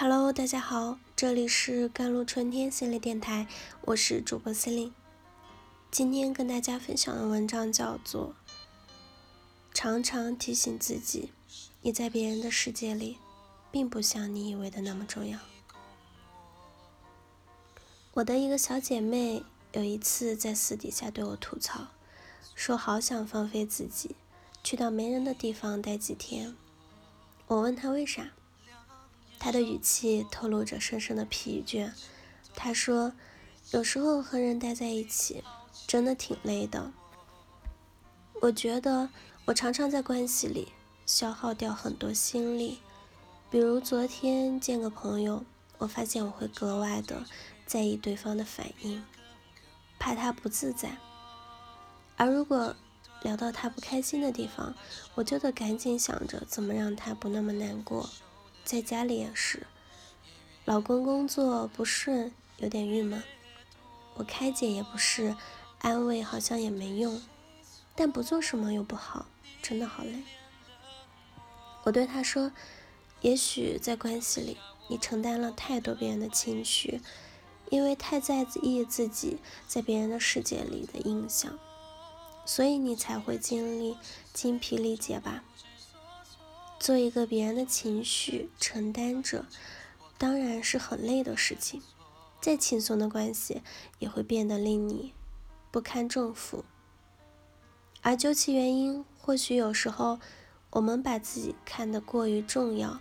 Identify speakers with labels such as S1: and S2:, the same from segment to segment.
S1: Hello，大家好，这里是甘露春天系列电台，我是主播司令。今天跟大家分享的文章叫做《常常提醒自己，你在别人的世界里，并不像你以为的那么重要》。我的一个小姐妹有一次在私底下对我吐槽，说好想放飞自己，去到没人的地方待几天。我问她为啥？他的语气透露着深深的疲倦。他说：“有时候和人待在一起，真的挺累的。我觉得我常常在关系里消耗掉很多心力。比如昨天见个朋友，我发现我会格外的在意对方的反应，怕他不自在。而如果聊到他不开心的地方，我就得赶紧想着怎么让他不那么难过。”在家里也是，老公工作不顺，有点郁闷。我开解也不是，安慰好像也没用，但不做什么又不好，真的好累。我对他说：“也许在关系里，你承担了太多别人的情绪，因为太在意自己在别人的世界里的印象，所以你才会经历精疲力竭吧。”做一个别人的情绪承担者，当然是很累的事情。再轻松的关系，也会变得令你不堪重负。而究其原因，或许有时候我们把自己看得过于重要，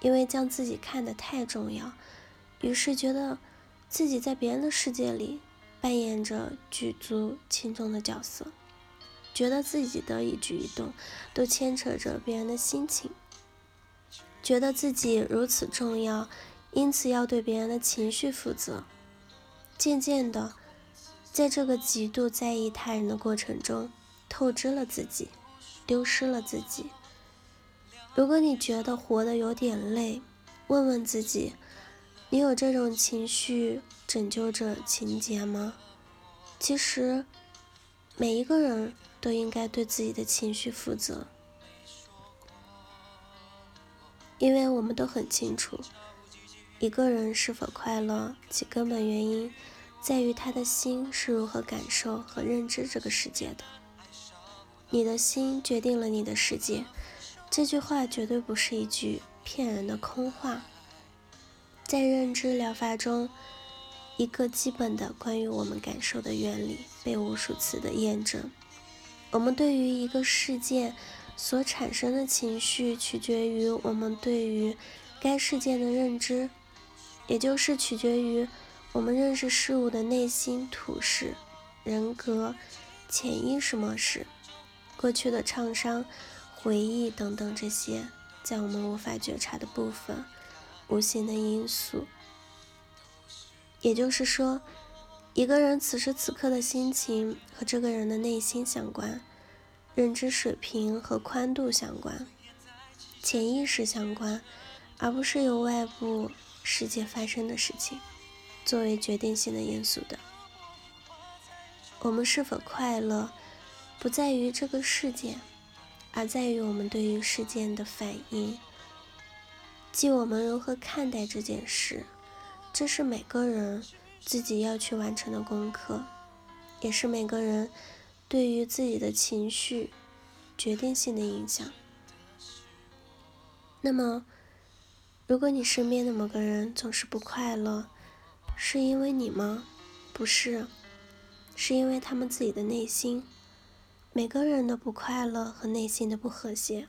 S1: 因为将自己看得太重要，于是觉得自己在别人的世界里扮演着举足轻重的角色。觉得自己的一举一动都牵扯着别人的心情，觉得自己如此重要，因此要对别人的情绪负责。渐渐的，在这个极度在意他人的过程中，透支了自己，丢失了自己。如果你觉得活得有点累，问问自己：你有这种情绪拯救者情节吗？其实，每一个人。都应该对自己的情绪负责，因为我们都很清楚，一个人是否快乐，其根本原因在于他的心是如何感受和认知这个世界的。你的心决定了你的世界，这句话绝对不是一句骗人的空话。在认知疗法中，一个基本的关于我们感受的原理被无数次的验证。我们对于一个事件所产生的情绪，取决于我们对于该事件的认知，也就是取决于我们认识事物的内心图式、人格、潜意识模式、过去的创伤、回忆等等这些在我们无法觉察的部分、无形的因素。也就是说。一个人此时此刻的心情和这个人的内心相关，认知水平和宽度相关，潜意识相关，而不是由外部世界发生的事情作为决定性的因素的。我们是否快乐，不在于这个事件，而在于我们对于事件的反应，即我们如何看待这件事。这是每个人。自己要去完成的功课，也是每个人对于自己的情绪决定性的影响。那么，如果你身边的某个人总是不快乐，是因为你吗？不是，是因为他们自己的内心。每个人的不快乐和内心的不和谐，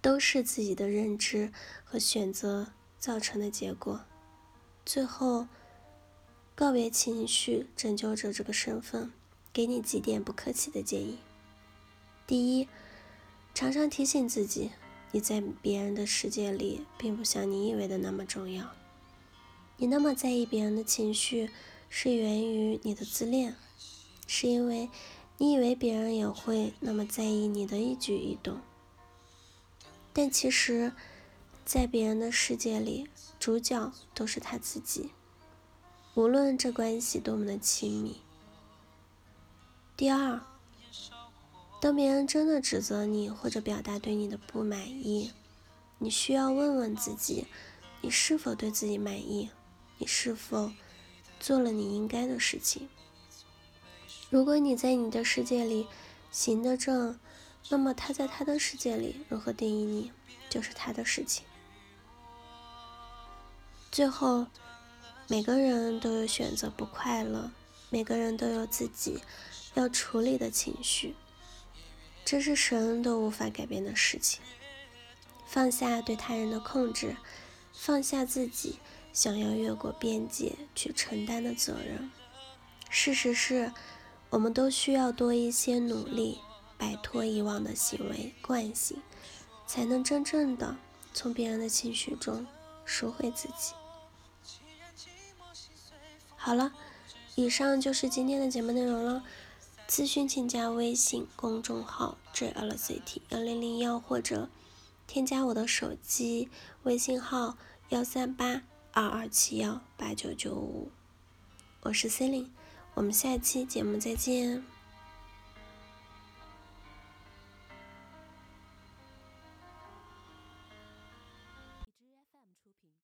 S1: 都是自己的认知和选择造成的结果。最后。告别情绪拯救者这个身份，给你几点不客气的建议。第一，常常提醒自己，你在别人的世界里，并不像你以为的那么重要。你那么在意别人的情绪，是源于你的自恋，是因为你以为别人也会那么在意你的一举一动。但其实，在别人的世界里，主角都是他自己。无论这关系多么的亲密。第二，当别人真的指责你或者表达对你的不满意，你需要问问自己，你是否对自己满意？你是否做了你应该的事情？如果你在你的世界里行得正，那么他在他的世界里如何定义你，就是他的事情。最后，每个人都有选择不快乐，每个人都有自己要处理的情绪，这是神都无法改变的事情。放下对他人的控制，放下自己想要越过边界去承担的责任。事实是，我们都需要多一些努力，摆脱以往的行为惯性，才能真正的从别人的情绪中赎回自己。好了，以上就是今天的节目内容了。咨询请加微信公众号 jlct 幺零零幺或者。添加我的手机微信号幺三八二二七幺八九九五，我是 C e l i n e 我们下期节目再见。